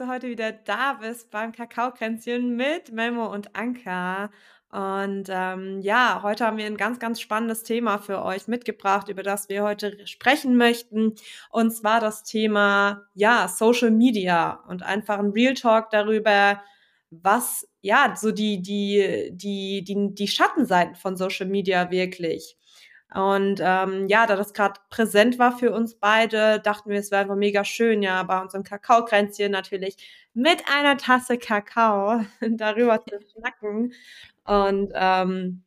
du heute wieder da bist beim Kakaokränzchen mit Memo und Anka. Und ähm, ja, heute haben wir ein ganz, ganz spannendes Thema für euch mitgebracht, über das wir heute sprechen möchten. Und zwar das Thema, ja, Social Media und einfach ein Real Talk darüber, was, ja, so die, die, die, die, die Schattenseiten von Social Media wirklich. Und ähm, ja, da das gerade präsent war für uns beide, dachten wir, es wäre einfach mega schön, ja, bei unserem Kakaokränzchen natürlich mit einer Tasse Kakao darüber zu schnacken. Und ähm,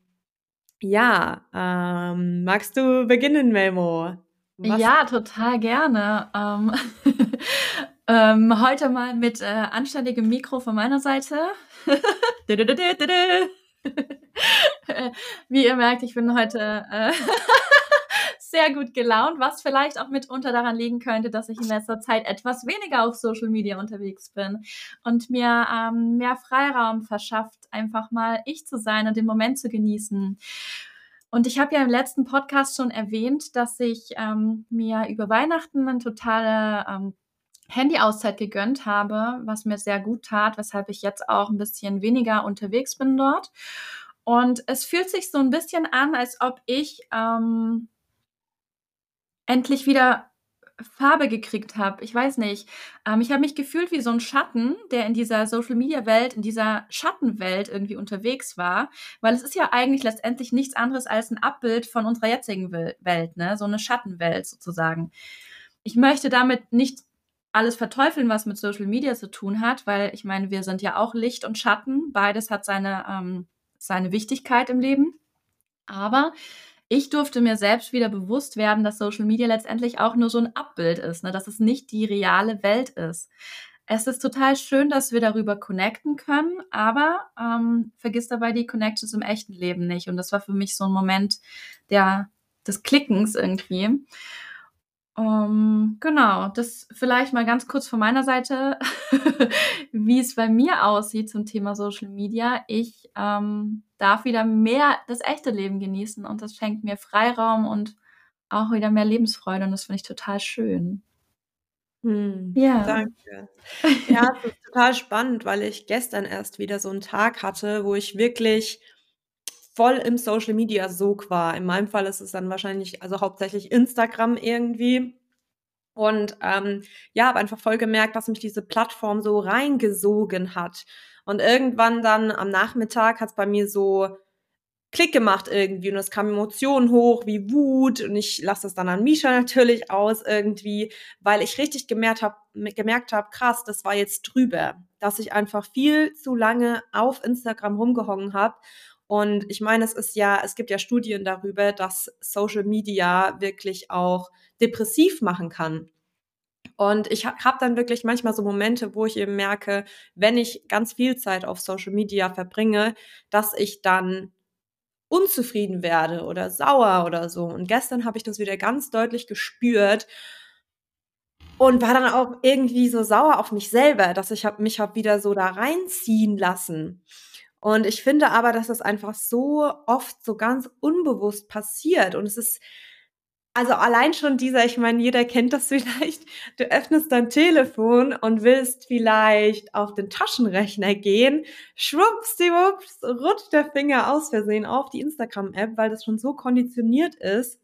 ja, ähm, magst du beginnen, Memo? Was? Ja, total gerne. Ähm, ähm, heute mal mit äh, anständigem Mikro von meiner Seite. Wie ihr merkt, ich bin heute äh, sehr gut gelaunt, was vielleicht auch mitunter daran liegen könnte, dass ich in letzter Zeit etwas weniger auf Social Media unterwegs bin und mir ähm, mehr Freiraum verschafft, einfach mal ich zu sein und den Moment zu genießen. Und ich habe ja im letzten Podcast schon erwähnt, dass ich ähm, mir über Weihnachten eine totale ähm, Handy-Auszeit gegönnt habe, was mir sehr gut tat, weshalb ich jetzt auch ein bisschen weniger unterwegs bin dort. Und es fühlt sich so ein bisschen an, als ob ich ähm, endlich wieder Farbe gekriegt habe. Ich weiß nicht. Ähm, ich habe mich gefühlt wie so ein Schatten, der in dieser Social-Media-Welt, in dieser Schattenwelt irgendwie unterwegs war, weil es ist ja eigentlich letztendlich nichts anderes als ein Abbild von unserer jetzigen Welt, ne? So eine Schattenwelt sozusagen. Ich möchte damit nicht alles verteufeln, was mit Social Media zu tun hat, weil ich meine, wir sind ja auch Licht und Schatten. Beides hat seine ähm, seine Wichtigkeit im Leben. Aber ich durfte mir selbst wieder bewusst werden, dass Social Media letztendlich auch nur so ein Abbild ist, ne? dass es nicht die reale Welt ist. Es ist total schön, dass wir darüber connecten können, aber ähm, vergiss dabei die Connections im echten Leben nicht. Und das war für mich so ein Moment der, des Klickens irgendwie. Um, ähm, genau, das vielleicht mal ganz kurz von meiner Seite, wie es bei mir aussieht zum Thema Social Media. Ich ähm, darf wieder mehr das echte Leben genießen und das schenkt mir Freiraum und auch wieder mehr Lebensfreude und das finde ich total schön. Hm, ja. Danke. Ja, es ist total spannend, weil ich gestern erst wieder so einen Tag hatte, wo ich wirklich voll im Social Media Sog war. In meinem Fall ist es dann wahrscheinlich, also hauptsächlich Instagram irgendwie. Und ähm, ja, habe einfach voll gemerkt, dass mich diese Plattform so reingesogen hat. Und irgendwann dann am Nachmittag hat es bei mir so Klick gemacht irgendwie und es kamen Emotionen hoch wie Wut und ich lasse das dann an Misha natürlich aus irgendwie, weil ich richtig gemerkt habe, gemerkt habe, krass, das war jetzt drüber, dass ich einfach viel zu lange auf Instagram rumgehongen habe und ich meine, es ist ja, es gibt ja Studien darüber, dass Social Media wirklich auch depressiv machen kann. Und ich habe dann wirklich manchmal so Momente, wo ich eben merke, wenn ich ganz viel Zeit auf Social Media verbringe, dass ich dann unzufrieden werde oder sauer oder so. Und gestern habe ich das wieder ganz deutlich gespürt und war dann auch irgendwie so sauer auf mich selber, dass ich hab, mich hab wieder so da reinziehen lassen. Und ich finde aber, dass das einfach so oft so ganz unbewusst passiert. Und es ist, also allein schon dieser, ich meine, jeder kennt das vielleicht, du öffnest dein Telefon und willst vielleicht auf den Taschenrechner gehen, schwuppsdiwupps, rutscht der Finger aus Versehen auf die Instagram-App, weil das schon so konditioniert ist.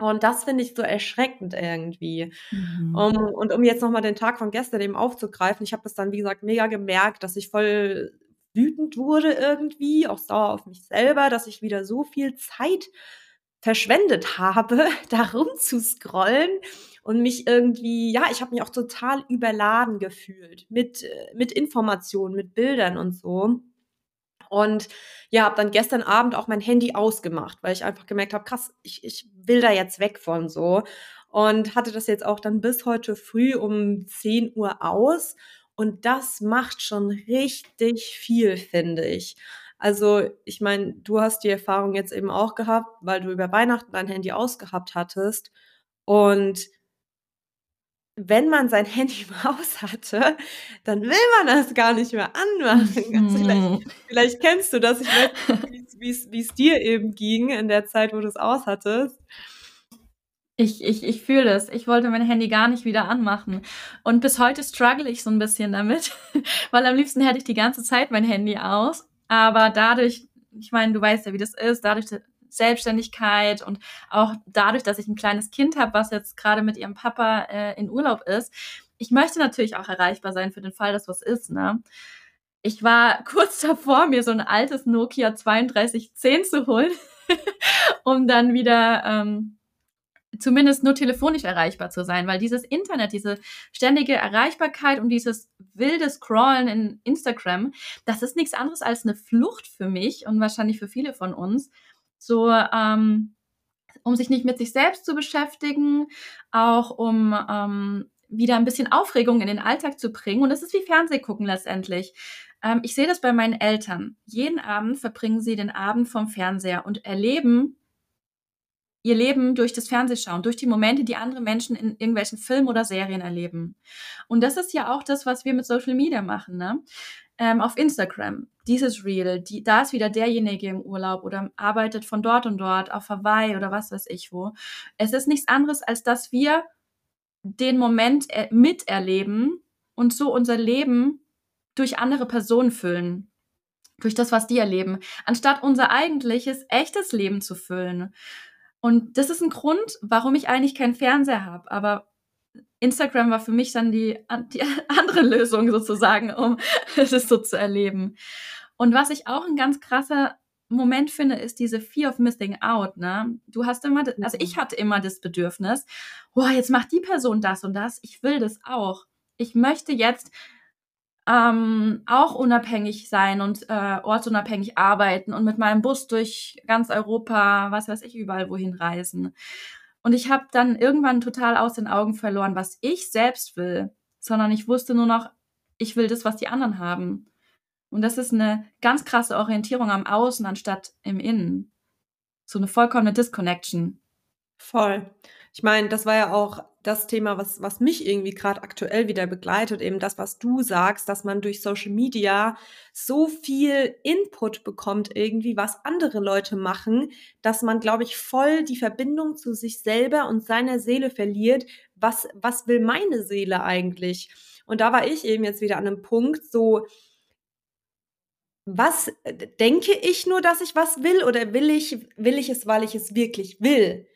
Und das finde ich so erschreckend irgendwie. Mhm. Um, und um jetzt nochmal den Tag von gestern eben aufzugreifen, ich habe das dann, wie gesagt, mega gemerkt, dass ich voll wütend wurde irgendwie, auch sauer auf mich selber, dass ich wieder so viel Zeit verschwendet habe, darum zu scrollen und mich irgendwie, ja, ich habe mich auch total überladen gefühlt mit, äh, mit Informationen, mit Bildern und so. Und ja, habe dann gestern Abend auch mein Handy ausgemacht, weil ich einfach gemerkt habe, krass, ich, ich will da jetzt weg von so. Und hatte das jetzt auch dann bis heute früh um 10 Uhr aus und das macht schon richtig viel, finde ich. Also, ich meine, du hast die Erfahrung jetzt eben auch gehabt, weil du über Weihnachten dein Handy ausgehabt hattest. Und wenn man sein Handy im Haus hatte, dann will man das gar nicht mehr anmachen. Also vielleicht, vielleicht, kennst du das. Ich weiß nicht, wie es dir eben ging in der Zeit, wo du es aushattest. Ich, ich, ich fühle das. Ich wollte mein Handy gar nicht wieder anmachen. Und bis heute struggle ich so ein bisschen damit, weil am liebsten hätte ich die ganze Zeit mein Handy aus. Aber dadurch, ich meine, du weißt ja, wie das ist, dadurch Selbstständigkeit und auch dadurch, dass ich ein kleines Kind habe, was jetzt gerade mit ihrem Papa äh, in Urlaub ist, ich möchte natürlich auch erreichbar sein für den Fall, dass was ist, ne? Ich war kurz davor, mir so ein altes Nokia 3210 zu holen, um dann wieder ähm, zumindest nur telefonisch erreichbar zu sein, weil dieses Internet, diese ständige Erreichbarkeit und dieses wilde Scrollen in Instagram, das ist nichts anderes als eine Flucht für mich und wahrscheinlich für viele von uns. So, ähm, um sich nicht mit sich selbst zu beschäftigen, auch um ähm, wieder ein bisschen Aufregung in den Alltag zu bringen. Und es ist wie Fernsehgucken letztendlich. Ähm, ich sehe das bei meinen Eltern. Jeden Abend verbringen sie den Abend vom Fernseher und erleben ihr Leben durch das Fernsehschauen, durch die Momente, die andere Menschen in irgendwelchen Filmen oder Serien erleben. Und das ist ja auch das, was wir mit Social Media machen, ne? Ähm, auf Instagram, dieses Reel, die, da ist wieder derjenige im Urlaub oder arbeitet von dort und dort auf Hawaii oder was weiß ich wo. Es ist nichts anderes, als dass wir den Moment miterleben und so unser Leben durch andere Personen füllen. Durch das, was die erleben, anstatt unser eigentliches, echtes Leben zu füllen. Und das ist ein Grund, warum ich eigentlich keinen Fernseher habe. Aber Instagram war für mich dann die, die andere Lösung sozusagen, um das so zu erleben. Und was ich auch ein ganz krasser Moment finde, ist diese Fear of Missing Out. Ne? Du hast immer, also ich hatte immer das Bedürfnis, boah, jetzt macht die Person das und das, ich will das auch. Ich möchte jetzt ähm, auch unabhängig sein und äh, ortsunabhängig arbeiten und mit meinem Bus durch ganz Europa, was weiß ich, überall wohin reisen. Und ich habe dann irgendwann total aus den Augen verloren, was ich selbst will, sondern ich wusste nur noch, ich will das, was die anderen haben. Und das ist eine ganz krasse Orientierung am Außen anstatt im Innen. So eine vollkommene Disconnection. Voll. Ich meine, das war ja auch das Thema, was, was mich irgendwie gerade aktuell wieder begleitet, eben das, was du sagst, dass man durch Social Media so viel Input bekommt, irgendwie, was andere Leute machen, dass man, glaube ich, voll die Verbindung zu sich selber und seiner Seele verliert. Was, was will meine Seele eigentlich? Und da war ich eben jetzt wieder an einem Punkt, so, was denke ich nur, dass ich was will oder will ich, will ich es, weil ich es wirklich will?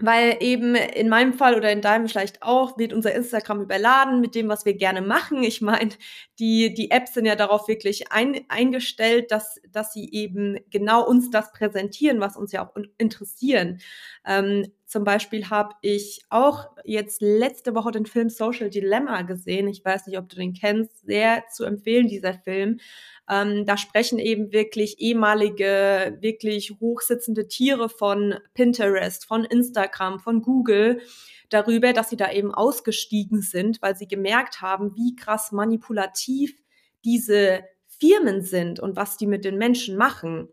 Weil eben in meinem Fall oder in deinem vielleicht auch wird unser Instagram überladen mit dem, was wir gerne machen. Ich meine, die, die Apps sind ja darauf wirklich ein, eingestellt, dass, dass sie eben genau uns das präsentieren, was uns ja auch interessieren. Ähm, zum Beispiel habe ich auch jetzt letzte Woche den Film Social Dilemma gesehen. Ich weiß nicht, ob du den kennst. Sehr zu empfehlen, dieser Film. Ähm, da sprechen eben wirklich ehemalige, wirklich hochsitzende Tiere von Pinterest, von Instagram, von Google darüber, dass sie da eben ausgestiegen sind, weil sie gemerkt haben, wie krass manipulativ diese Firmen sind und was die mit den Menschen machen.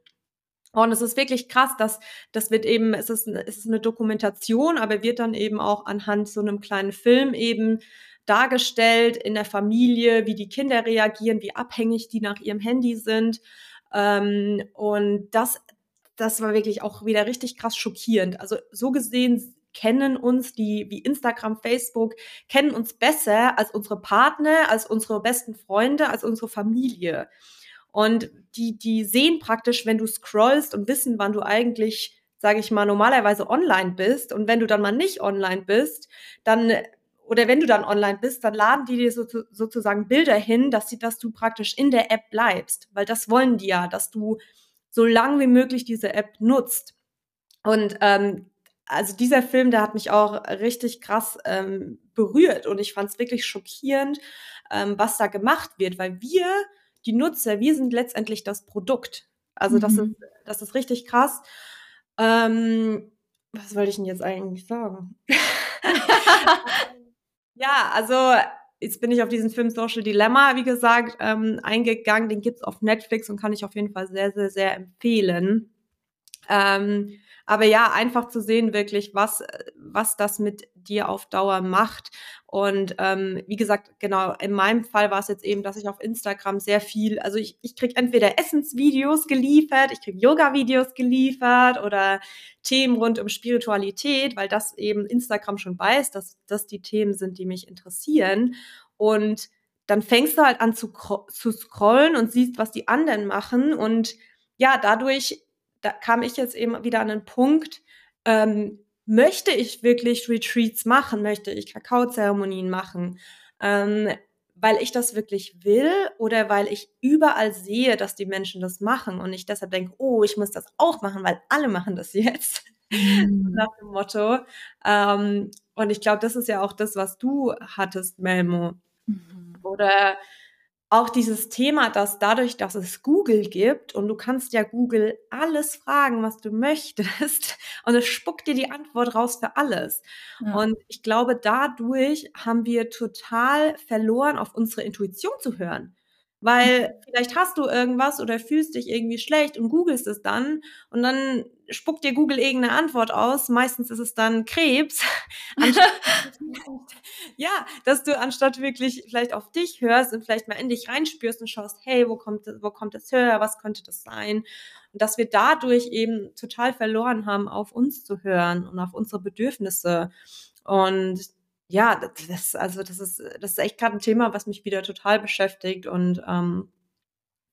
Und es ist wirklich krass, dass das wird eben, es ist, es ist eine Dokumentation, aber wird dann eben auch anhand so einem kleinen Film eben dargestellt in der Familie, wie die Kinder reagieren, wie abhängig die nach ihrem Handy sind. Ähm, und das, das war wirklich auch wieder richtig krass schockierend. Also so gesehen kennen uns die wie Instagram, Facebook, kennen uns besser als unsere Partner, als unsere besten Freunde, als unsere Familie. Und die, die sehen praktisch, wenn du scrollst und wissen, wann du eigentlich, sage ich mal, normalerweise online bist. Und wenn du dann mal nicht online bist, dann oder wenn du dann online bist, dann laden die dir so, sozusagen Bilder hin, dass, sie, dass du praktisch in der App bleibst, weil das wollen die ja, dass du so lang wie möglich diese App nutzt. Und ähm, also dieser Film, der hat mich auch richtig krass ähm, berührt und ich fand es wirklich schockierend, ähm, was da gemacht wird, weil wir, die Nutzer, wir sind letztendlich das Produkt. Also mhm. das, ist, das ist richtig krass. Ähm, was wollte ich denn jetzt eigentlich sagen? Ja, also jetzt bin ich auf diesen Film Social Dilemma, wie gesagt, ähm, eingegangen. Den gibt's auf Netflix und kann ich auf jeden Fall sehr, sehr, sehr empfehlen. Ähm, aber ja, einfach zu sehen wirklich, was, was das mit dir auf Dauer macht. Und ähm, wie gesagt, genau, in meinem Fall war es jetzt eben, dass ich auf Instagram sehr viel, also ich, ich kriege entweder Essensvideos geliefert, ich kriege Yoga-Videos geliefert oder Themen rund um Spiritualität, weil das eben Instagram schon weiß, dass das die Themen sind, die mich interessieren. Und dann fängst du halt an zu, zu scrollen und siehst, was die anderen machen. Und ja, dadurch da kam ich jetzt eben wieder an den Punkt, ähm, möchte ich wirklich Retreats machen, möchte ich Kakaozeremonien machen, ähm, weil ich das wirklich will oder weil ich überall sehe, dass die Menschen das machen und ich deshalb denke, oh, ich muss das auch machen, weil alle machen das jetzt. Mhm. Nach dem Motto. Ähm, und ich glaube, das ist ja auch das, was du hattest, Melmo. Mhm. Oder auch dieses Thema, dass dadurch, dass es Google gibt und du kannst ja Google alles fragen, was du möchtest und es spuckt dir die Antwort raus für alles. Ja. Und ich glaube, dadurch haben wir total verloren, auf unsere Intuition zu hören. Weil vielleicht hast du irgendwas oder fühlst dich irgendwie schlecht und googelst es dann und dann spuckt dir Google irgendeine Antwort aus. Meistens ist es dann Krebs. ja, dass du anstatt wirklich vielleicht auf dich hörst und vielleicht mal in dich reinspürst und schaust, hey, wo kommt, wo kommt das her? Was könnte das sein? Und dass wir dadurch eben total verloren haben, auf uns zu hören und auf unsere Bedürfnisse. Und ja, das, also das ist, das ist echt gerade ein Thema, was mich wieder total beschäftigt und ähm,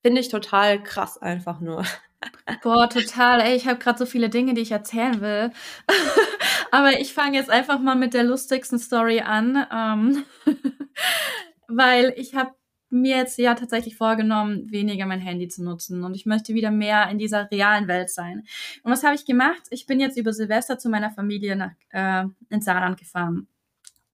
finde ich total krass einfach nur. Boah, total. Ey, ich habe gerade so viele Dinge, die ich erzählen will. Aber ich fange jetzt einfach mal mit der lustigsten Story an, ähm, weil ich habe mir jetzt ja tatsächlich vorgenommen, weniger mein Handy zu nutzen und ich möchte wieder mehr in dieser realen Welt sein. Und was habe ich gemacht? Ich bin jetzt über Silvester zu meiner Familie nach, äh, ins Saarland gefahren.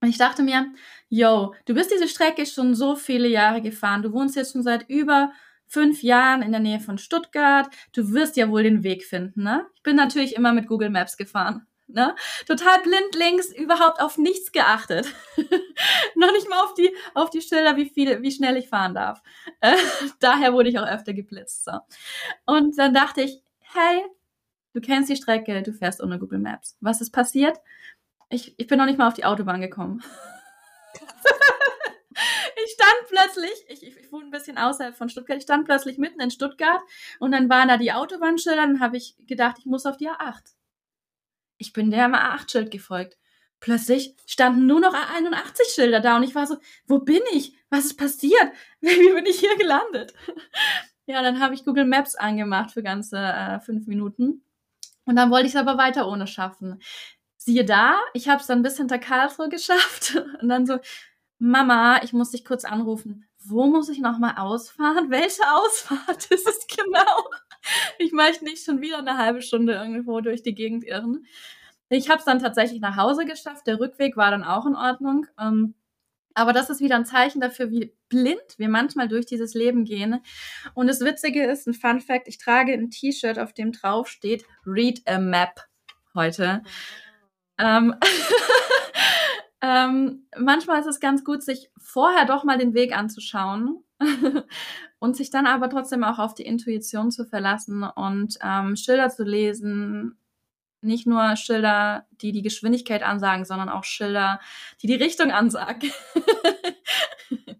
Und ich dachte mir, yo, du bist diese Strecke schon so viele Jahre gefahren. Du wohnst jetzt schon seit über fünf Jahren in der Nähe von Stuttgart. Du wirst ja wohl den Weg finden, ne? Ich bin natürlich immer mit Google Maps gefahren. Ne? Total blindlings, überhaupt auf nichts geachtet. Noch nicht mal auf die, auf die Schilder, wie viel, wie schnell ich fahren darf. Äh, daher wurde ich auch öfter geblitzt. So. Und dann dachte ich, hey, du kennst die Strecke, du fährst ohne Google Maps. Was ist passiert? Ich, ich bin noch nicht mal auf die Autobahn gekommen. ich stand plötzlich, ich, ich, ich wohne ein bisschen außerhalb von Stuttgart, ich stand plötzlich mitten in Stuttgart und dann waren da die Autobahnschilder und habe ich gedacht, ich muss auf die A8. Ich bin der A8-Schild gefolgt. Plötzlich standen nur noch A81-Schilder da und ich war so, wo bin ich? Was ist passiert? Wie bin ich hier gelandet? ja, dann habe ich Google Maps angemacht für ganze äh, fünf Minuten. Und dann wollte ich es aber weiter ohne schaffen siehe da, ich habe es dann bis hinter Karlsruhe geschafft und dann so, Mama, ich muss dich kurz anrufen. Wo muss ich nochmal ausfahren? Welche Ausfahrt ist es genau? Ich möchte nicht schon wieder eine halbe Stunde irgendwo durch die Gegend irren. Ich habe es dann tatsächlich nach Hause geschafft. Der Rückweg war dann auch in Ordnung. Ähm, aber das ist wieder ein Zeichen dafür, wie blind wir manchmal durch dieses Leben gehen. Und das Witzige ist, ein Fun Fact, ich trage ein T-Shirt, auf dem drauf steht Read a Map heute. Ähm, ähm, manchmal ist es ganz gut, sich vorher doch mal den Weg anzuschauen und sich dann aber trotzdem auch auf die Intuition zu verlassen und ähm, Schilder zu lesen. Nicht nur Schilder, die die Geschwindigkeit ansagen, sondern auch Schilder, die die Richtung ansagen.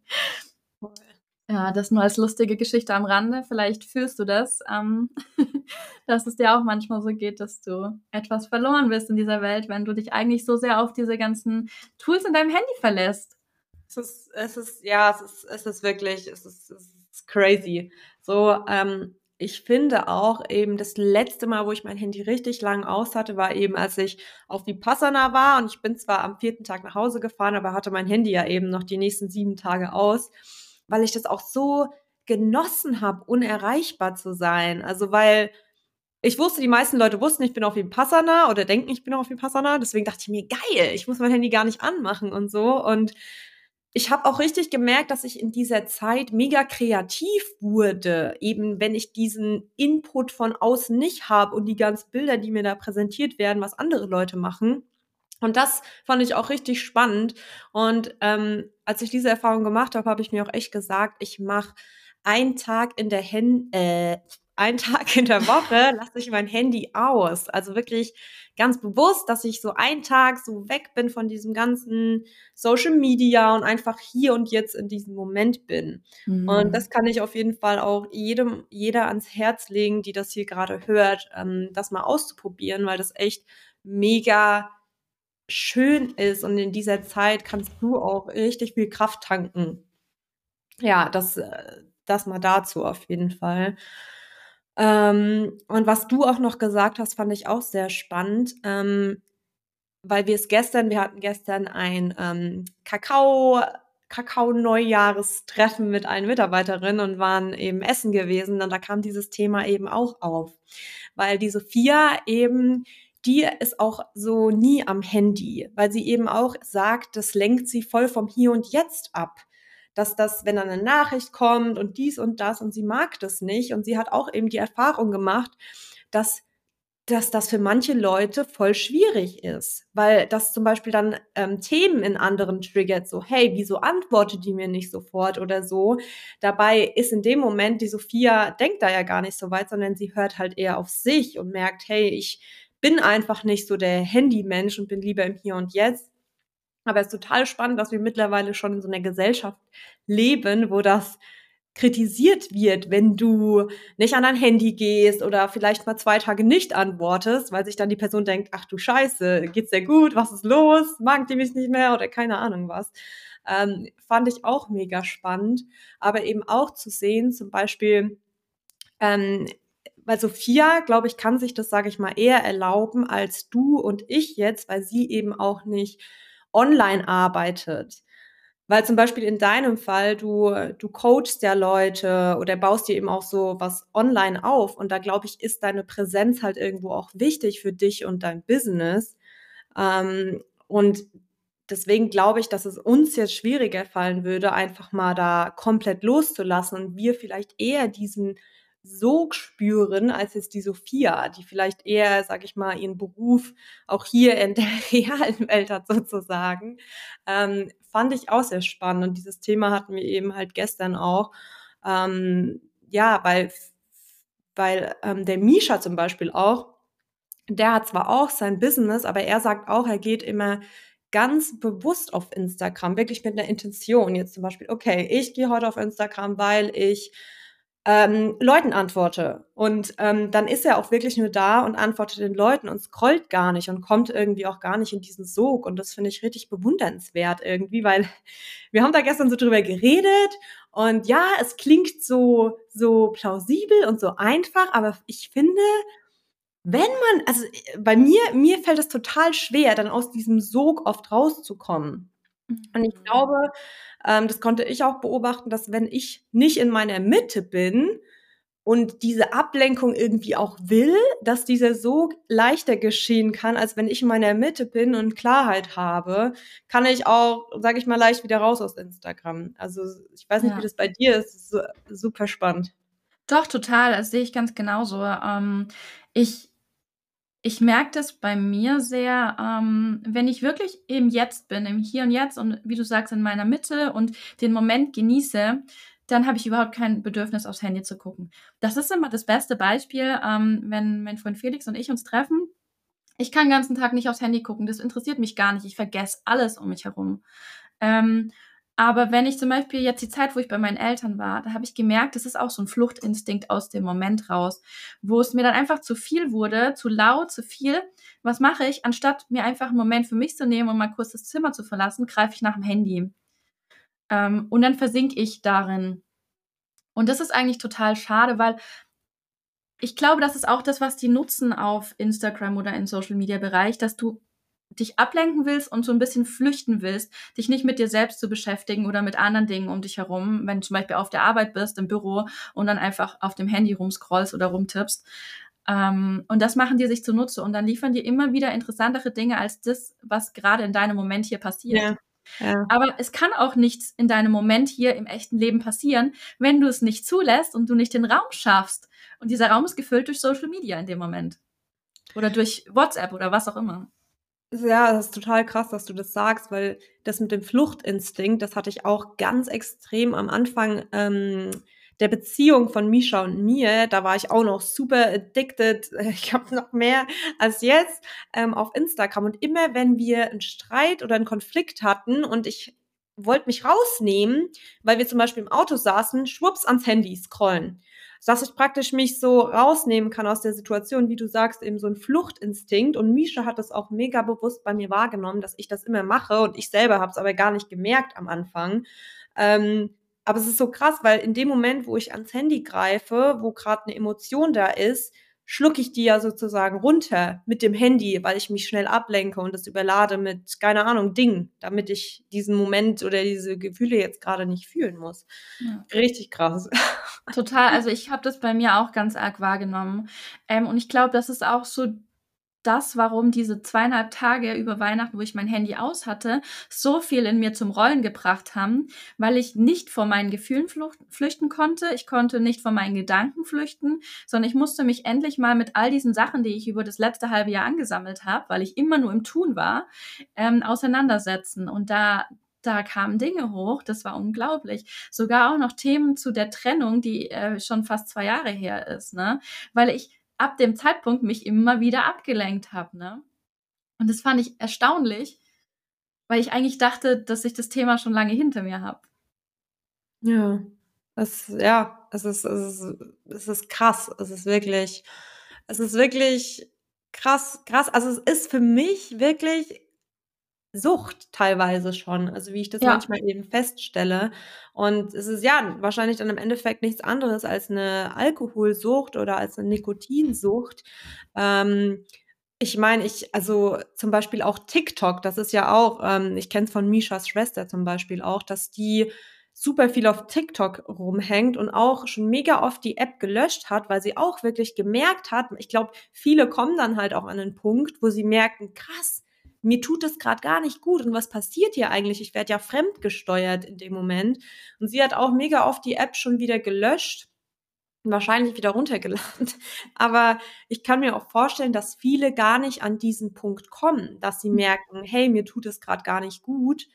Ja, das nur als lustige Geschichte am Rande. Vielleicht fühlst du das, ähm, dass es dir auch manchmal so geht, dass du etwas verloren bist in dieser Welt, wenn du dich eigentlich so sehr auf diese ganzen Tools in deinem Handy verlässt. Es ist, es ist, ja, es ist, es ist wirklich, es ist, es ist crazy. So, ähm, ich finde auch eben das letzte Mal, wo ich mein Handy richtig lang aus hatte, war eben, als ich auf Vipassana war und ich bin zwar am vierten Tag nach Hause gefahren, aber hatte mein Handy ja eben noch die nächsten sieben Tage aus weil ich das auch so genossen habe, unerreichbar zu sein. Also weil ich wusste, die meisten Leute wussten, ich bin auf Vipassana oder denken, ich bin auf Vipassana. Deswegen dachte ich mir, geil, ich muss mein Handy gar nicht anmachen und so. Und ich habe auch richtig gemerkt, dass ich in dieser Zeit mega kreativ wurde, eben wenn ich diesen Input von außen nicht habe und die ganzen Bilder, die mir da präsentiert werden, was andere Leute machen. Und das fand ich auch richtig spannend. Und ähm, als ich diese Erfahrung gemacht habe, habe ich mir auch echt gesagt, ich mache ein Tag in der Hen äh, ein Tag in der Woche lasse ich mein Handy aus. Also wirklich ganz bewusst, dass ich so einen Tag so weg bin von diesem ganzen Social Media und einfach hier und jetzt in diesem Moment bin. Mhm. Und das kann ich auf jeden Fall auch jedem, jeder ans Herz legen, die das hier gerade hört, ähm, das mal auszuprobieren, weil das echt mega schön ist und in dieser Zeit kannst du auch richtig viel Kraft tanken. Ja, das, äh, das mal dazu auf jeden Fall. Ähm, und was du auch noch gesagt hast, fand ich auch sehr spannend, ähm, weil wir es gestern, wir hatten gestern ein ähm, Kakao, Kakao-Neujahrestreffen mit allen Mitarbeiterinnen und waren eben essen gewesen und da kam dieses Thema eben auch auf, weil die Sophia eben die ist auch so nie am Handy, weil sie eben auch sagt, das lenkt sie voll vom Hier und Jetzt ab dass das, wenn dann eine Nachricht kommt und dies und das und sie mag das nicht und sie hat auch eben die Erfahrung gemacht, dass dass das für manche Leute voll schwierig ist, weil das zum Beispiel dann ähm, Themen in anderen triggert, so, hey, wieso antwortet die mir nicht sofort oder so. Dabei ist in dem Moment, die Sophia denkt da ja gar nicht so weit, sondern sie hört halt eher auf sich und merkt, hey, ich bin einfach nicht so der Handymensch und bin lieber im Hier und Jetzt. Aber es ist total spannend, dass wir mittlerweile schon in so einer Gesellschaft leben, wo das kritisiert wird, wenn du nicht an dein Handy gehst oder vielleicht mal zwei Tage nicht antwortest, weil sich dann die Person denkt, ach du Scheiße, geht's dir gut, was ist los, mag die mich nicht mehr oder keine Ahnung was. Ähm, fand ich auch mega spannend, aber eben auch zu sehen, zum Beispiel, ähm, weil Sophia, glaube ich, kann sich das, sage ich mal, eher erlauben als du und ich jetzt, weil sie eben auch nicht online arbeitet. Weil zum Beispiel in deinem Fall, du, du coachst ja Leute oder baust dir eben auch so was online auf. Und da glaube ich, ist deine Präsenz halt irgendwo auch wichtig für dich und dein Business. Ähm, und deswegen glaube ich, dass es uns jetzt schwieriger fallen würde, einfach mal da komplett loszulassen und wir vielleicht eher diesen Sog spüren als jetzt die Sophia, die vielleicht eher, sag ich mal, ihren Beruf auch hier in der realen Welt hat sozusagen. Ähm, fand ich auch sehr spannend und dieses Thema hatten wir eben halt gestern auch. Ähm, ja, weil, weil ähm, der Misha zum Beispiel auch, der hat zwar auch sein Business, aber er sagt auch, er geht immer ganz bewusst auf Instagram, wirklich mit einer Intention. Jetzt zum Beispiel, okay, ich gehe heute auf Instagram, weil ich ähm, Leuten antworte. Und ähm, dann ist er auch wirklich nur da und antwortet den Leuten und scrollt gar nicht und kommt irgendwie auch gar nicht in diesen Sog. Und das finde ich richtig bewundernswert irgendwie, weil wir haben da gestern so drüber geredet und ja, es klingt so, so plausibel und so einfach, aber ich finde, wenn man, also bei mir, mir fällt es total schwer, dann aus diesem Sog oft rauszukommen. Und ich mhm. glaube, ähm, das konnte ich auch beobachten, dass wenn ich nicht in meiner Mitte bin und diese Ablenkung irgendwie auch will, dass dieser Sog leichter geschehen kann, als wenn ich in meiner Mitte bin und Klarheit habe, kann ich auch, sage ich mal, leicht wieder raus aus Instagram. Also ich weiß nicht, ja. wie das bei dir ist. ist super spannend. Doch, total. Das sehe ich ganz genauso. Ähm, ich ich merke das bei mir sehr, ähm, wenn ich wirklich im Jetzt bin, im Hier und Jetzt und wie du sagst, in meiner Mitte und den Moment genieße, dann habe ich überhaupt kein Bedürfnis, aufs Handy zu gucken. Das ist immer das beste Beispiel, ähm, wenn mein Freund Felix und ich uns treffen. Ich kann den ganzen Tag nicht aufs Handy gucken, das interessiert mich gar nicht. Ich vergesse alles um mich herum. Ähm, aber wenn ich zum Beispiel jetzt die Zeit, wo ich bei meinen Eltern war, da habe ich gemerkt, das ist auch so ein Fluchtinstinkt aus dem Moment raus, wo es mir dann einfach zu viel wurde, zu laut, zu viel. Was mache ich? Anstatt mir einfach einen Moment für mich zu nehmen und mal kurz das Zimmer zu verlassen, greife ich nach dem Handy. Ähm, und dann versinke ich darin. Und das ist eigentlich total schade, weil ich glaube, das ist auch das, was die nutzen auf Instagram oder im Social Media Bereich, dass du dich ablenken willst und so ein bisschen flüchten willst, dich nicht mit dir selbst zu beschäftigen oder mit anderen Dingen um dich herum, wenn du zum Beispiel auf der Arbeit bist, im Büro und dann einfach auf dem Handy rumscrollst oder rumtippst. Ähm, und das machen die sich zunutze und dann liefern dir immer wieder interessantere Dinge als das, was gerade in deinem Moment hier passiert. Ja. Ja. Aber es kann auch nichts in deinem Moment hier im echten Leben passieren, wenn du es nicht zulässt und du nicht den Raum schaffst. Und dieser Raum ist gefüllt durch Social Media in dem Moment. Oder durch WhatsApp oder was auch immer. Ja, das ist total krass, dass du das sagst, weil das mit dem Fluchtinstinkt, das hatte ich auch ganz extrem am Anfang ähm, der Beziehung von Misha und mir, da war ich auch noch super addicted, ich habe noch mehr als jetzt ähm, auf Instagram. Und immer wenn wir einen Streit oder einen Konflikt hatten und ich wollte mich rausnehmen, weil wir zum Beispiel im Auto saßen, schwupps ans Handy scrollen dass ich praktisch mich so rausnehmen kann aus der Situation, wie du sagst, eben so ein Fluchtinstinkt. Und Misha hat das auch mega bewusst bei mir wahrgenommen, dass ich das immer mache und ich selber habe es aber gar nicht gemerkt am Anfang. Ähm, aber es ist so krass, weil in dem Moment, wo ich ans Handy greife, wo gerade eine Emotion da ist, schlucke ich die ja sozusagen runter mit dem Handy, weil ich mich schnell ablenke und das überlade mit, keine Ahnung, Ding, damit ich diesen Moment oder diese Gefühle jetzt gerade nicht fühlen muss. Ja. Richtig krass. Total, also ich habe das bei mir auch ganz arg wahrgenommen. Ähm, und ich glaube, das ist auch so das, warum diese zweieinhalb Tage über Weihnachten, wo ich mein Handy aus hatte, so viel in mir zum Rollen gebracht haben, weil ich nicht vor meinen Gefühlen flüchten konnte. Ich konnte nicht vor meinen Gedanken flüchten, sondern ich musste mich endlich mal mit all diesen Sachen, die ich über das letzte halbe Jahr angesammelt habe, weil ich immer nur im Tun war, ähm, auseinandersetzen. Und da, da kamen Dinge hoch, das war unglaublich. Sogar auch noch Themen zu der Trennung, die äh, schon fast zwei Jahre her ist, ne? Weil ich ab dem Zeitpunkt mich immer wieder abgelenkt habe. Ne? Und das fand ich erstaunlich, weil ich eigentlich dachte, dass ich das Thema schon lange hinter mir habe. Ja, es, ja, es ist, es ist, es ist krass. Es ist wirklich, es ist wirklich krass, krass. Also es ist für mich wirklich Sucht teilweise schon, also wie ich das ja. manchmal eben feststelle. Und es ist ja wahrscheinlich dann im Endeffekt nichts anderes als eine Alkoholsucht oder als eine Nikotinsucht. Ähm, ich meine, ich, also zum Beispiel auch TikTok, das ist ja auch, ähm, ich kenne es von Mishas Schwester zum Beispiel auch, dass die super viel auf TikTok rumhängt und auch schon mega oft die App gelöscht hat, weil sie auch wirklich gemerkt hat, ich glaube, viele kommen dann halt auch an einen Punkt, wo sie merken, krass, mir tut es gerade gar nicht gut und was passiert hier eigentlich? Ich werde ja fremdgesteuert in dem Moment. Und sie hat auch mega oft die App schon wieder gelöscht wahrscheinlich wieder runtergeladen. Aber ich kann mir auch vorstellen, dass viele gar nicht an diesen Punkt kommen, dass sie mhm. merken, hey, mir tut es gerade gar nicht gut.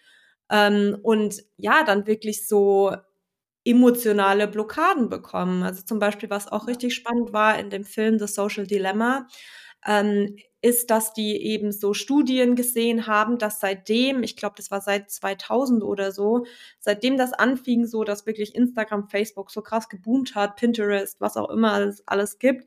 Ähm, und ja, dann wirklich so emotionale Blockaden bekommen. Also zum Beispiel, was auch richtig spannend war in dem Film The Social Dilemma, ähm, ist, dass die eben so Studien gesehen haben, dass seitdem, ich glaube, das war seit 2000 oder so, seitdem das anfing, so dass wirklich Instagram, Facebook so krass geboomt hat, Pinterest, was auch immer es alles gibt,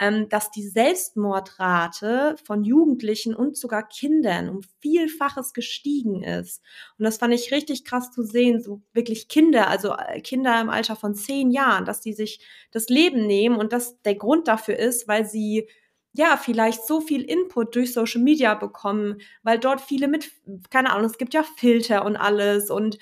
ähm, dass die Selbstmordrate von Jugendlichen und sogar Kindern um Vielfaches gestiegen ist. Und das fand ich richtig krass zu sehen, so wirklich Kinder, also äh, Kinder im Alter von zehn Jahren, dass die sich das Leben nehmen und dass der Grund dafür ist, weil sie ja, vielleicht so viel Input durch Social Media bekommen, weil dort viele mit, keine Ahnung, es gibt ja Filter und alles und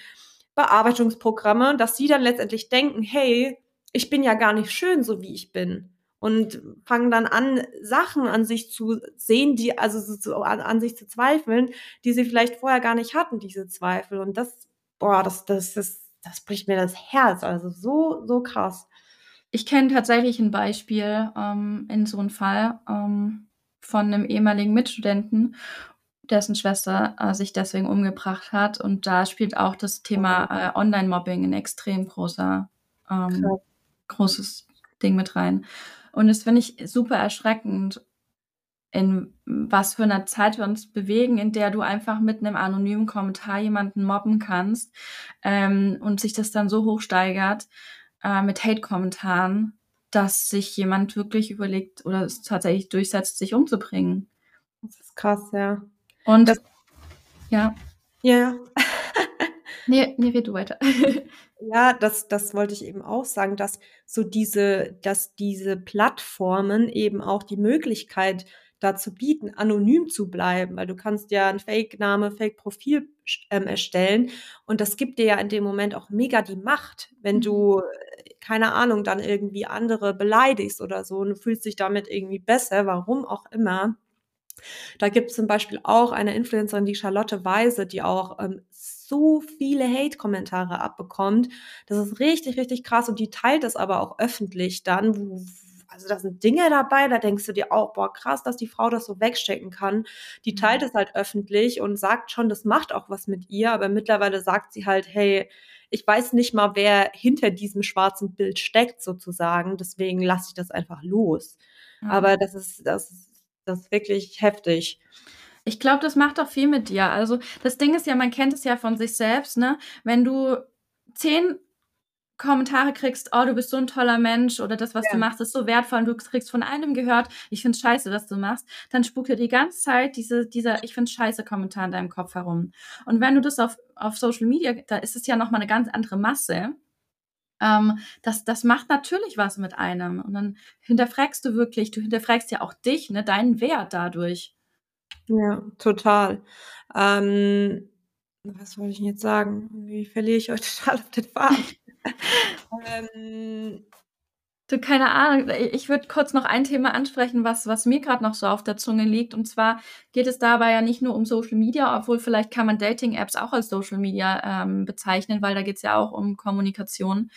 Bearbeitungsprogramme, dass sie dann letztendlich denken, hey, ich bin ja gar nicht schön, so wie ich bin. Und fangen dann an, Sachen an sich zu sehen, die, also so, an, an sich zu zweifeln, die sie vielleicht vorher gar nicht hatten, diese Zweifel. Und das, boah, das, das, das, das bricht mir das Herz. Also so, so krass. Ich kenne tatsächlich ein Beispiel ähm, in so einem Fall ähm, von einem ehemaligen Mitstudenten, dessen Schwester äh, sich deswegen umgebracht hat. Und da spielt auch das Thema äh, Online-Mobbing ein extrem großer, ähm, großes Ding mit rein. Und das finde ich super erschreckend, in was für einer Zeit wir uns bewegen, in der du einfach mit einem anonymen Kommentar jemanden mobben kannst ähm, und sich das dann so hochsteigert äh, mit Hate-Kommentaren, dass sich jemand wirklich überlegt oder es tatsächlich durchsetzt, sich umzubringen. Das ist krass, ja. Und das, ja. Ja. nee, nee, red du weiter. ja, das, das wollte ich eben auch sagen, dass so diese, dass diese Plattformen eben auch die Möglichkeit dazu bieten, anonym zu bleiben, weil du kannst ja ein Fake-Name, Fake-Profil ähm, erstellen und das gibt dir ja in dem Moment auch mega die Macht, wenn du, mhm. keine Ahnung, dann irgendwie andere beleidigst oder so und du fühlst dich damit irgendwie besser, warum auch immer. Da gibt es zum Beispiel auch eine Influencerin, die Charlotte Weise, die auch ähm, so viele Hate-Kommentare abbekommt. Das ist richtig, richtig krass und die teilt das aber auch öffentlich dann, wo, also da sind Dinge dabei, da denkst du dir auch, boah, krass, dass die Frau das so wegstecken kann. Die mhm. teilt es halt öffentlich und sagt schon, das macht auch was mit ihr, aber mittlerweile sagt sie halt, hey, ich weiß nicht mal, wer hinter diesem schwarzen Bild steckt sozusagen. Deswegen lasse ich das einfach los. Ja. Aber das ist, das ist, das ist wirklich heftig. Ich glaube, das macht auch viel mit dir. Also das Ding ist ja, man kennt es ja von sich selbst, ne? Wenn du zehn Kommentare kriegst, oh, du bist so ein toller Mensch oder das, was ja. du machst, ist so wertvoll und du kriegst von einem gehört, ich find's scheiße, was du machst, dann spukt dir die ganze Zeit diese, dieser ich find's scheiße Kommentar in deinem Kopf herum. Und wenn du das auf, auf Social Media, da ist es ja nochmal eine ganz andere Masse. Ähm, das, das macht natürlich was mit einem. Und dann hinterfragst du wirklich, du hinterfragst ja auch dich, ne, deinen Wert dadurch. Ja, total. Ähm, was wollte ich denn jetzt sagen? Wie verliere ich euch total auf den Faden? ähm, Du, keine Ahnung. Ich würde kurz noch ein Thema ansprechen, was, was mir gerade noch so auf der Zunge liegt. Und zwar geht es dabei ja nicht nur um Social Media, obwohl vielleicht kann man Dating-Apps auch als Social Media ähm, bezeichnen, weil da geht es ja auch um Kommunikation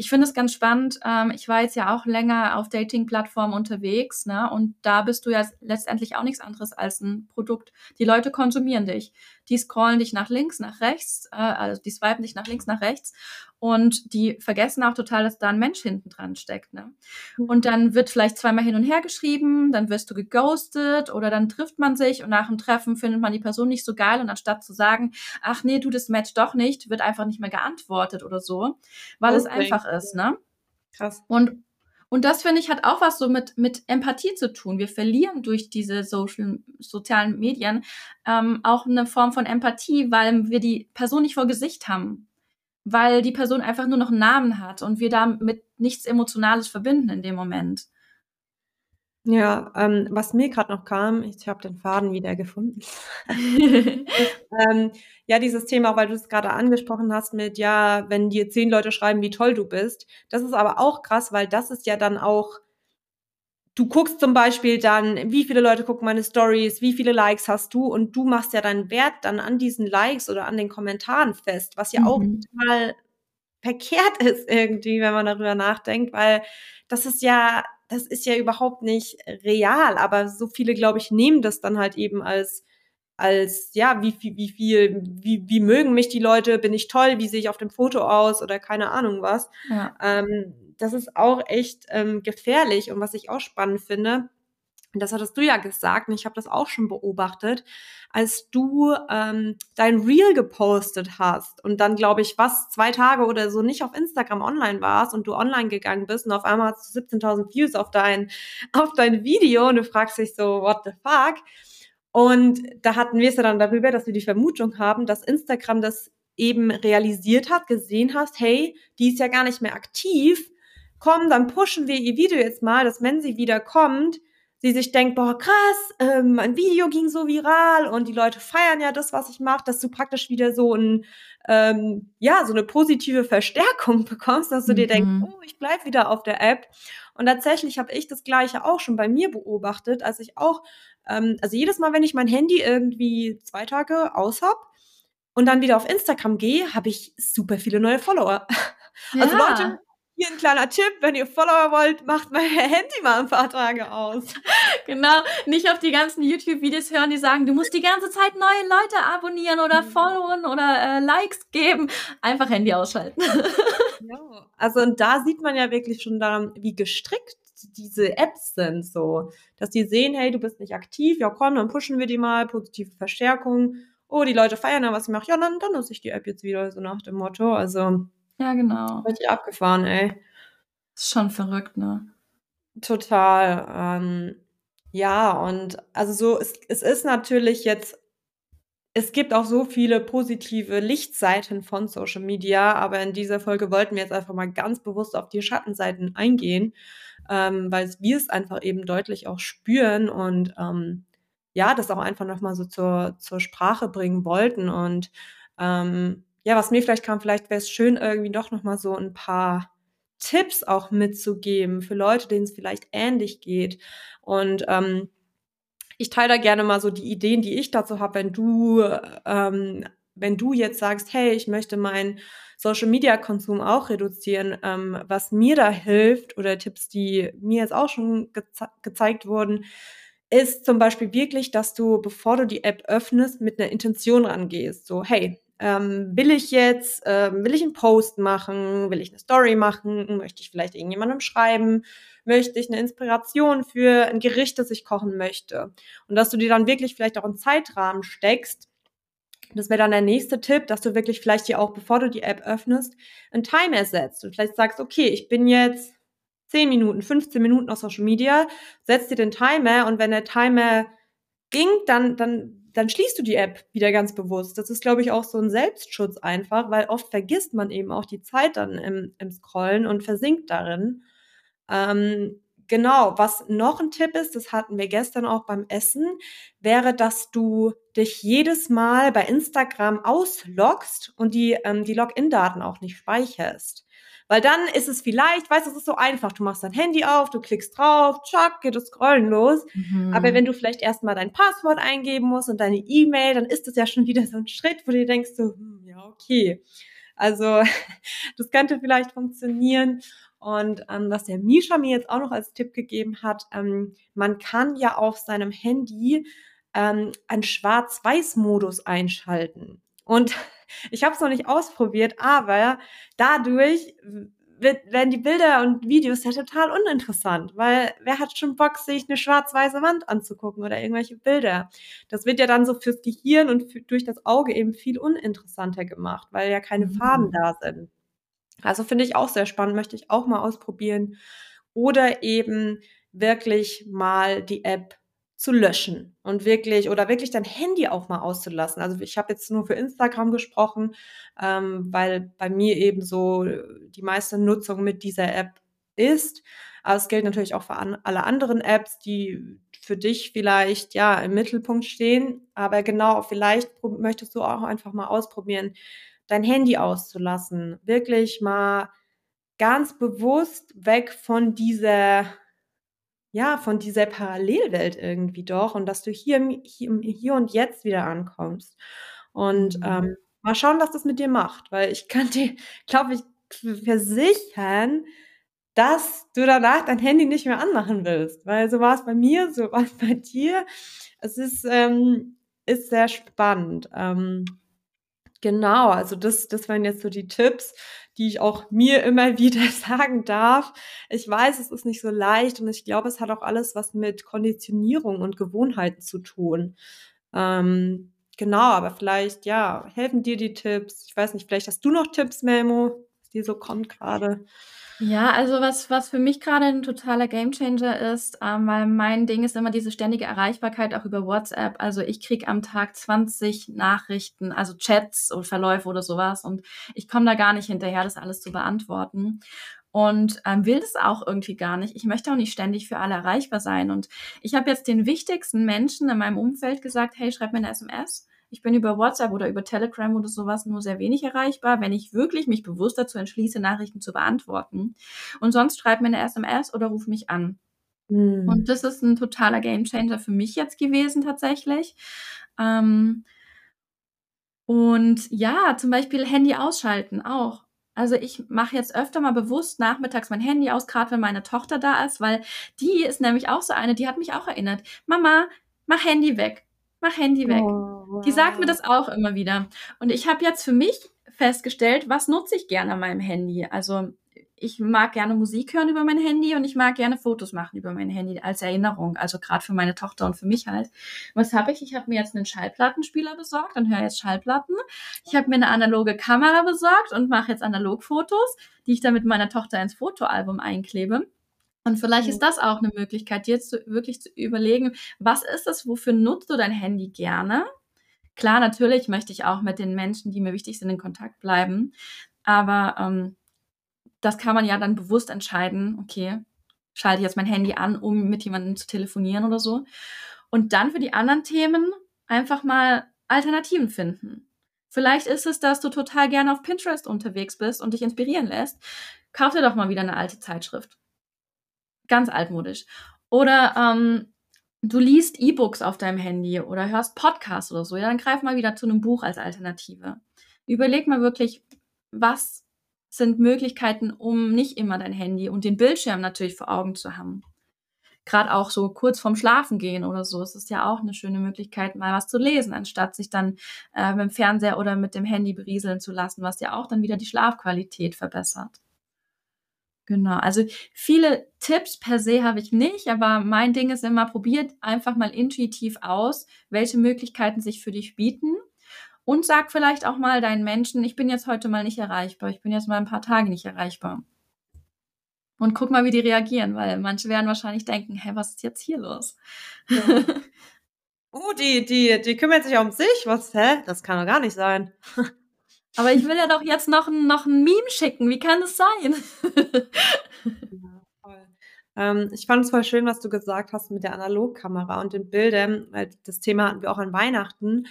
ich finde es ganz spannend. Ähm, ich war jetzt ja auch länger auf Dating-Plattformen unterwegs, ne? Und da bist du ja letztendlich auch nichts anderes als ein Produkt. Die Leute konsumieren dich. Die scrollen dich nach links, nach rechts, äh, also die swipen dich nach links, nach rechts und die vergessen auch total, dass da ein Mensch hinten dran steckt. Ne? Mhm. Und dann wird vielleicht zweimal hin und her geschrieben, dann wirst du geghostet oder dann trifft man sich und nach dem Treffen findet man die Person nicht so geil und anstatt zu sagen, ach nee, du das Match doch nicht, wird einfach nicht mehr geantwortet oder so, weil okay. es einfach ist. Ne? Krass. Und und das finde ich hat auch was so mit, mit Empathie zu tun. Wir verlieren durch diese Social, sozialen Medien ähm, auch eine Form von Empathie, weil wir die Person nicht vor Gesicht haben weil die Person einfach nur noch einen Namen hat und wir damit nichts Emotionales verbinden in dem Moment. Ja, ähm, was mir gerade noch kam, ich habe den Faden wieder gefunden. ähm, ja, dieses Thema, weil du es gerade angesprochen hast mit, ja, wenn dir zehn Leute schreiben, wie toll du bist, das ist aber auch krass, weil das ist ja dann auch du guckst zum Beispiel dann, wie viele Leute gucken meine Stories, wie viele Likes hast du und du machst ja deinen Wert dann an diesen Likes oder an den Kommentaren fest, was ja mhm. auch total verkehrt ist irgendwie, wenn man darüber nachdenkt, weil das ist ja, das ist ja überhaupt nicht real, aber so viele, glaube ich, nehmen das dann halt eben als als ja, wie viel, wie viel, wie, wie mögen mich die Leute, bin ich toll, wie sehe ich auf dem Foto aus oder keine Ahnung was. Ja. Ähm, das ist auch echt ähm, gefährlich. Und was ich auch spannend finde, das hattest du ja gesagt, und ich habe das auch schon beobachtet, als du ähm, dein Reel gepostet hast und dann, glaube ich, was, zwei Tage oder so nicht auf Instagram online warst und du online gegangen bist und auf einmal hast du 17.000 Views auf dein, auf dein Video und du fragst dich so, what the fuck? Und da hatten wir es ja dann darüber, dass wir die Vermutung haben, dass Instagram das eben realisiert hat, gesehen hast, hey, die ist ja gar nicht mehr aktiv komm, dann pushen wir ihr Video jetzt mal, dass wenn sie wieder kommt, sie sich denkt, boah, krass, ähm, mein Video ging so viral und die Leute feiern ja das, was ich mache, dass du praktisch wieder so ein, ähm, ja, so eine positive Verstärkung bekommst, dass du mhm. dir denkst, mhm. oh, ich bleib wieder auf der App. Und tatsächlich habe ich das Gleiche auch schon bei mir beobachtet, als ich auch, ähm, also jedes Mal, wenn ich mein Handy irgendwie zwei Tage aus hab und dann wieder auf Instagram gehe, habe ich super viele neue Follower. Also ja. Also Leute, hier ein kleiner Tipp, wenn ihr Follower wollt, macht mein Handy mal ein paar Tage aus. Genau, nicht auf die ganzen YouTube-Videos hören, die sagen, du musst die ganze Zeit neue Leute abonnieren oder mhm. followen oder äh, Likes geben. Einfach Handy ausschalten. Ja, also und da sieht man ja wirklich schon daran, wie gestrickt diese Apps sind, so, dass die sehen, hey, du bist nicht aktiv, ja komm, dann pushen wir die mal, positive Verstärkung. Oh, die Leute feiern ja, was ich mache. Ja, dann, dann nutze ich die App jetzt wieder, so nach dem Motto. Also ja, genau. Richtig abgefahren, ey. Ist schon verrückt, ne? Total. Ähm, ja, und also so, es, es ist natürlich jetzt, es gibt auch so viele positive Lichtseiten von Social Media, aber in dieser Folge wollten wir jetzt einfach mal ganz bewusst auf die Schattenseiten eingehen, ähm, weil wir es einfach eben deutlich auch spüren und ähm, ja, das auch einfach nochmal so zur, zur Sprache bringen wollten. Und ähm, ja, was mir vielleicht kam, vielleicht wäre es schön, irgendwie doch nochmal so ein paar Tipps auch mitzugeben für Leute, denen es vielleicht ähnlich geht. Und ähm, ich teile da gerne mal so die Ideen, die ich dazu habe, wenn du, ähm, wenn du jetzt sagst, hey, ich möchte meinen Social Media Konsum auch reduzieren, ähm, was mir da hilft oder Tipps, die mir jetzt auch schon geze gezeigt wurden, ist zum Beispiel wirklich, dass du, bevor du die App öffnest, mit einer Intention rangehst. So, hey, ähm, will ich jetzt, äh, will ich einen Post machen, will ich eine Story machen, möchte ich vielleicht irgendjemandem schreiben, möchte ich eine Inspiration für ein Gericht, das ich kochen möchte. Und dass du dir dann wirklich vielleicht auch einen Zeitrahmen steckst. Das wäre dann der nächste Tipp, dass du wirklich vielleicht dir auch, bevor du die App öffnest, einen Timer setzt und vielleicht sagst, okay, ich bin jetzt 10 Minuten, 15 Minuten auf Social Media, setzt dir den Timer und wenn der Timer ging, dann, dann, dann schließt du die App wieder ganz bewusst. Das ist, glaube ich, auch so ein Selbstschutz einfach, weil oft vergisst man eben auch die Zeit dann im, im Scrollen und versinkt darin. Ähm, genau, was noch ein Tipp ist, das hatten wir gestern auch beim Essen, wäre, dass du dich jedes Mal bei Instagram ausloggst und die, ähm, die Login-Daten auch nicht speicherst. Weil dann ist es vielleicht, weißt du, es ist so einfach. Du machst dein Handy auf, du klickst drauf, tschack, geht das Scrollen los. Mhm. Aber wenn du vielleicht erstmal dein Passwort eingeben musst und deine E-Mail, dann ist das ja schon wieder so ein Schritt, wo du denkst so, hm, ja, okay. Also das könnte vielleicht funktionieren. Und ähm, was der Misha mir jetzt auch noch als Tipp gegeben hat, ähm, man kann ja auf seinem Handy ähm, einen Schwarz-Weiß-Modus einschalten. Und ich habe es noch nicht ausprobiert, aber dadurch wird, werden die Bilder und Videos ja total uninteressant, weil wer hat schon Bock, sich eine schwarz-weiße Wand anzugucken oder irgendwelche Bilder? Das wird ja dann so fürs Gehirn und für, durch das Auge eben viel uninteressanter gemacht, weil ja keine mhm. Farben da sind. Also finde ich auch sehr spannend, möchte ich auch mal ausprobieren. Oder eben wirklich mal die App zu löschen und wirklich oder wirklich dein Handy auch mal auszulassen. Also ich habe jetzt nur für Instagram gesprochen, ähm, weil bei mir eben so die meiste Nutzung mit dieser App ist. Aber es gilt natürlich auch für an, alle anderen Apps, die für dich vielleicht ja im Mittelpunkt stehen. Aber genau, vielleicht möchtest du auch einfach mal ausprobieren, dein Handy auszulassen. Wirklich mal ganz bewusst weg von dieser ja, von dieser Parallelwelt irgendwie doch und dass du hier, hier, hier und jetzt wieder ankommst. Und mhm. ähm, mal schauen, was das mit dir macht, weil ich kann dir, glaube ich, versichern, dass du danach dein Handy nicht mehr anmachen willst, weil so war es bei mir, so war es bei dir. Es ist, ähm, ist sehr spannend. Ähm, genau, also das, das waren jetzt so die Tipps, die ich auch mir immer wieder sagen darf. Ich weiß, es ist nicht so leicht und ich glaube, es hat auch alles was mit Konditionierung und Gewohnheiten zu tun. Ähm, genau, aber vielleicht, ja, helfen dir die Tipps. Ich weiß nicht, vielleicht hast du noch Tipps, Memo, dir so kommt gerade. Ja, also was, was für mich gerade ein totaler Gamechanger ist, ähm, weil mein Ding ist immer diese ständige Erreichbarkeit auch über WhatsApp. Also ich krieg am Tag 20 Nachrichten, also Chats oder Verläufe oder sowas und ich komme da gar nicht hinterher, das alles zu beantworten. Und ähm, will das auch irgendwie gar nicht. Ich möchte auch nicht ständig für alle erreichbar sein. Und ich habe jetzt den wichtigsten Menschen in meinem Umfeld gesagt, hey, schreib mir eine SMS ich bin über WhatsApp oder über Telegram oder sowas nur sehr wenig erreichbar, wenn ich wirklich mich bewusst dazu entschließe, Nachrichten zu beantworten. Und sonst schreib mir eine SMS oder ruf mich an. Mhm. Und das ist ein totaler Gamechanger für mich jetzt gewesen tatsächlich. Ähm, und ja, zum Beispiel Handy ausschalten auch. Also ich mache jetzt öfter mal bewusst nachmittags mein Handy aus, gerade wenn meine Tochter da ist, weil die ist nämlich auch so eine, die hat mich auch erinnert. Mama, mach Handy weg mach Handy weg. Oh, wow. Die sagt mir das auch immer wieder. Und ich habe jetzt für mich festgestellt, was nutze ich gerne an meinem Handy. Also ich mag gerne Musik hören über mein Handy und ich mag gerne Fotos machen über mein Handy als Erinnerung. Also gerade für meine Tochter und für mich halt. Was habe ich? Ich habe mir jetzt einen Schallplattenspieler besorgt und höre jetzt Schallplatten. Ich habe mir eine analoge Kamera besorgt und mache jetzt Analogfotos, die ich dann mit meiner Tochter ins Fotoalbum einklebe. Und vielleicht ist das auch eine Möglichkeit, dir zu, wirklich zu überlegen, was ist es, wofür nutzt du dein Handy gerne? Klar, natürlich möchte ich auch mit den Menschen, die mir wichtig sind, in Kontakt bleiben. Aber ähm, das kann man ja dann bewusst entscheiden, okay, schalte ich jetzt mein Handy an, um mit jemandem zu telefonieren oder so. Und dann für die anderen Themen einfach mal Alternativen finden. Vielleicht ist es, dass du total gerne auf Pinterest unterwegs bist und dich inspirieren lässt. Kauf dir doch mal wieder eine alte Zeitschrift ganz altmodisch. Oder ähm, du liest E-Books auf deinem Handy oder hörst Podcasts oder so, ja, dann greif mal wieder zu einem Buch als Alternative. Überleg mal wirklich, was sind Möglichkeiten, um nicht immer dein Handy und den Bildschirm natürlich vor Augen zu haben. gerade auch so kurz vorm Schlafen gehen oder so, es ist ja auch eine schöne Möglichkeit, mal was zu lesen, anstatt sich dann äh, mit dem Fernseher oder mit dem Handy berieseln zu lassen, was ja auch dann wieder die Schlafqualität verbessert. Genau, also viele Tipps per se habe ich nicht, aber mein Ding ist immer, probiert einfach mal intuitiv aus, welche Möglichkeiten sich für dich bieten und sag vielleicht auch mal deinen Menschen, ich bin jetzt heute mal nicht erreichbar, ich bin jetzt mal ein paar Tage nicht erreichbar. Und guck mal, wie die reagieren, weil manche werden wahrscheinlich denken, hä, was ist jetzt hier los? Ja. oh, die, die, die kümmert sich um sich, was, hä? Das kann doch gar nicht sein. Aber ich will ja doch jetzt noch, ein, noch ein Meme schicken. Wie kann es sein? ja, voll. Ähm, ich fand es voll schön, was du gesagt hast mit der Analogkamera und den Bildern, weil das Thema hatten wir auch an Weihnachten.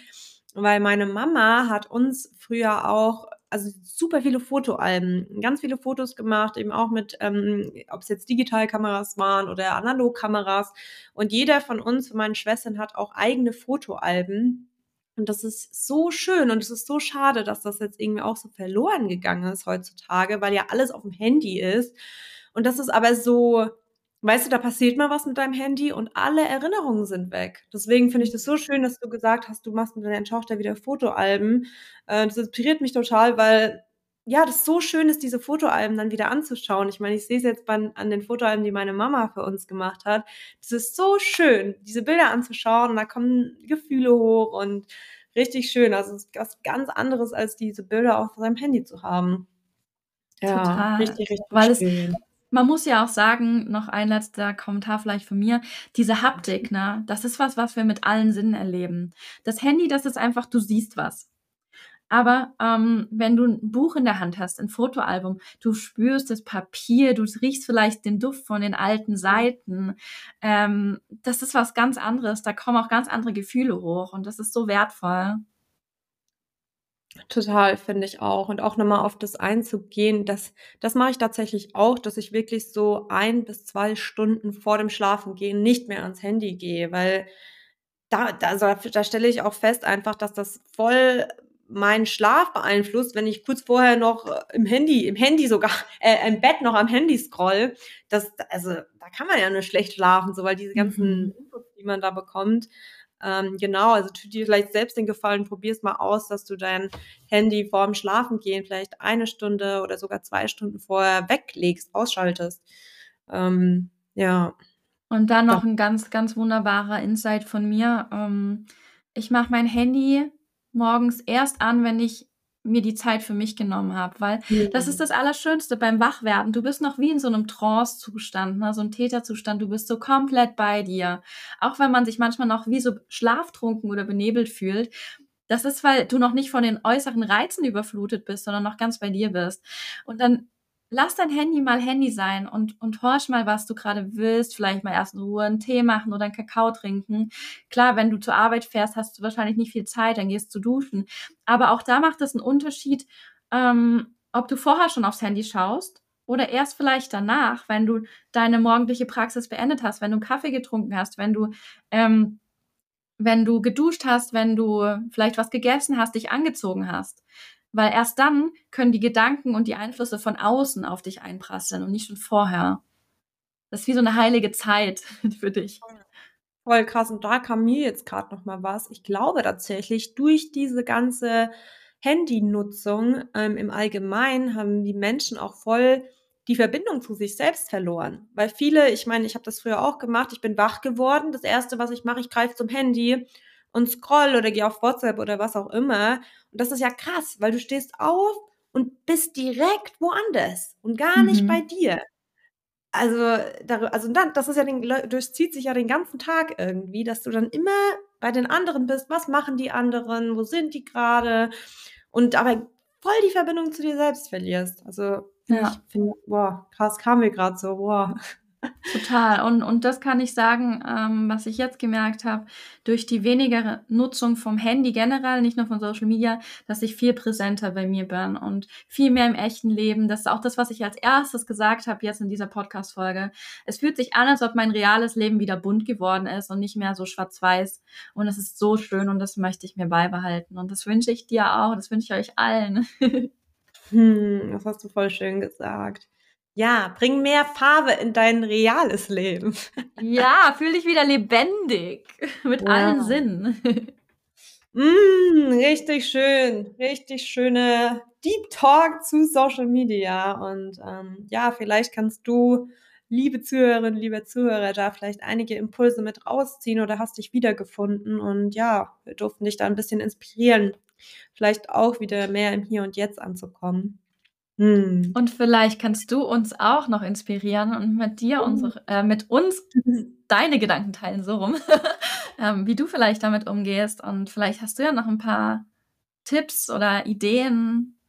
Weil meine Mama hat uns früher auch also super viele Fotoalben, ganz viele Fotos gemacht, eben auch mit, ähm, ob es jetzt Digitalkameras waren oder Analogkameras. Und jeder von uns, von meinen Schwestern, hat auch eigene Fotoalben. Und das ist so schön und es ist so schade, dass das jetzt irgendwie auch so verloren gegangen ist heutzutage, weil ja alles auf dem Handy ist. Und das ist aber so, weißt du, da passiert mal was mit deinem Handy und alle Erinnerungen sind weg. Deswegen finde ich das so schön, dass du gesagt hast, du machst mit deiner Tochter wieder Fotoalben. Äh, das inspiriert mich total, weil ja, das so schön ist, diese Fotoalben dann wieder anzuschauen. Ich meine, ich sehe es jetzt bei, an den Fotoalben, die meine Mama für uns gemacht hat. Das ist so schön, diese Bilder anzuschauen und da kommen Gefühle hoch und richtig schön. Also es ist was ganz anderes, als diese Bilder auf seinem Handy zu haben. Ja, Total. richtig, richtig Weil schön. Es, man muss ja auch sagen, noch ein letzter Kommentar vielleicht von mir, diese Haptik, ne, das ist was, was wir mit allen Sinnen erleben. Das Handy, das ist einfach, du siehst was. Aber ähm, wenn du ein Buch in der Hand hast, ein Fotoalbum, du spürst das Papier, du riechst vielleicht den Duft von den alten Seiten. Ähm, das ist was ganz anderes. Da kommen auch ganz andere Gefühle hoch und das ist so wertvoll. Total, finde ich auch. Und auch nochmal auf das einzugehen, das, das mache ich tatsächlich auch, dass ich wirklich so ein bis zwei Stunden vor dem Schlafengehen nicht mehr ans Handy gehe, weil da, da, da stelle ich auch fest einfach, dass das voll meinen Schlaf beeinflusst, wenn ich kurz vorher noch äh, im Handy, im Handy sogar, äh, im Bett noch am Handy scroll. Das, also, da kann man ja nur schlecht schlafen, so, weil diese ganzen mhm. Infos, die man da bekommt. Ähm, genau, also tu dir vielleicht selbst den Gefallen, probier's mal aus, dass du dein Handy vorm Schlafengehen vielleicht eine Stunde oder sogar zwei Stunden vorher weglegst, ausschaltest. Ähm, ja. Und dann noch ein ganz, ganz wunderbarer Insight von mir. Ähm, ich mache mein Handy morgens erst an, wenn ich mir die Zeit für mich genommen habe, weil mhm. das ist das Allerschönste beim Wachwerden. Du bist noch wie in so einem Trance-Zustand, ne? so ein Täterzustand. Du bist so komplett bei dir. Auch wenn man sich manchmal noch wie so schlaftrunken oder benebelt fühlt. Das ist, weil du noch nicht von den äußeren Reizen überflutet bist, sondern noch ganz bei dir bist. Und dann lass dein Handy mal Handy sein und, und horch mal, was du gerade willst. Vielleicht mal erst in Ruhe einen Tee machen oder einen Kakao trinken. Klar, wenn du zur Arbeit fährst, hast du wahrscheinlich nicht viel Zeit, dann gehst du duschen. Aber auch da macht es einen Unterschied, ähm, ob du vorher schon aufs Handy schaust oder erst vielleicht danach, wenn du deine morgendliche Praxis beendet hast, wenn du Kaffee getrunken hast, wenn du ähm, wenn du geduscht hast, wenn du vielleicht was gegessen hast, dich angezogen hast. Weil erst dann können die Gedanken und die Einflüsse von außen auf dich einprasseln und nicht schon vorher. Das ist wie so eine heilige Zeit für dich. Voll krass. Und da kam mir jetzt gerade noch mal was. Ich glaube tatsächlich, durch diese ganze Handynutzung ähm, im Allgemeinen haben die Menschen auch voll die Verbindung zu sich selbst verloren. Weil viele, ich meine, ich habe das früher auch gemacht, ich bin wach geworden. Das Erste, was ich mache, ich greife zum Handy und scroll oder geh auf WhatsApp oder was auch immer. Und das ist ja krass, weil du stehst auf und bist direkt woanders und gar nicht mhm. bei dir. Also, also dann, das ist ja den, durchzieht sich ja den ganzen Tag irgendwie, dass du dann immer bei den anderen bist. Was machen die anderen? Wo sind die gerade? Und aber voll die Verbindung zu dir selbst verlierst. Also, ja. ich finde, boah, krass kam mir gerade so, boah. Total. Und, und das kann ich sagen, ähm, was ich jetzt gemerkt habe, durch die weniger Nutzung vom Handy generell, nicht nur von Social Media, dass ich viel präsenter bei mir bin und viel mehr im echten Leben. Das ist auch das, was ich als erstes gesagt habe jetzt in dieser Podcast-Folge. Es fühlt sich an, als ob mein reales Leben wieder bunt geworden ist und nicht mehr so schwarz-weiß. Und es ist so schön und das möchte ich mir beibehalten. Und das wünsche ich dir auch, das wünsche ich euch allen. hm, das hast du voll schön gesagt. Ja, bring mehr Farbe in dein reales Leben. Ja, fühl dich wieder lebendig mit ja. allen Sinnen. Mm, richtig schön, richtig schöne Deep Talk zu Social Media. Und ähm, ja, vielleicht kannst du, liebe Zuhörerinnen, liebe Zuhörer, da vielleicht einige Impulse mit rausziehen oder hast dich wiedergefunden. Und ja, wir durften dich da ein bisschen inspirieren, vielleicht auch wieder mehr im Hier und Jetzt anzukommen. Hm. Und vielleicht kannst du uns auch noch inspirieren und mit dir hm. unsere, äh, mit uns deine Gedanken teilen, so rum, ähm, wie du vielleicht damit umgehst. Und vielleicht hast du ja noch ein paar Tipps oder Ideen,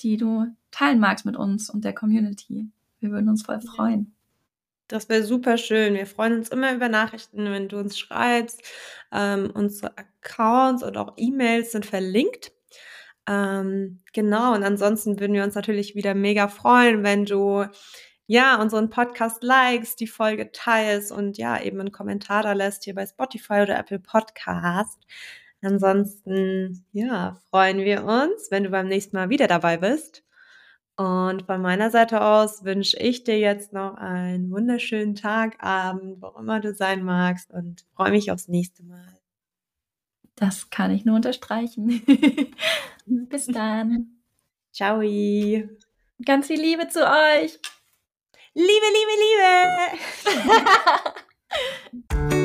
die du teilen magst mit uns und der Community. Wir würden uns voll freuen. Das wäre super schön. Wir freuen uns immer über Nachrichten, wenn du uns schreibst. Ähm, unsere Accounts und auch E-Mails sind verlinkt. Ähm, genau, und ansonsten würden wir uns natürlich wieder mega freuen, wenn du ja unseren Podcast likest, die Folge teilst und ja eben einen Kommentar da lässt hier bei Spotify oder Apple Podcast. Ansonsten ja freuen wir uns, wenn du beim nächsten Mal wieder dabei bist. Und von meiner Seite aus wünsche ich dir jetzt noch einen wunderschönen Tag, Abend, wo immer du sein magst und freue mich aufs nächste Mal. Das kann ich nur unterstreichen. Bis dann. Ciao. Ganz viel Liebe zu euch. Liebe, Liebe, Liebe.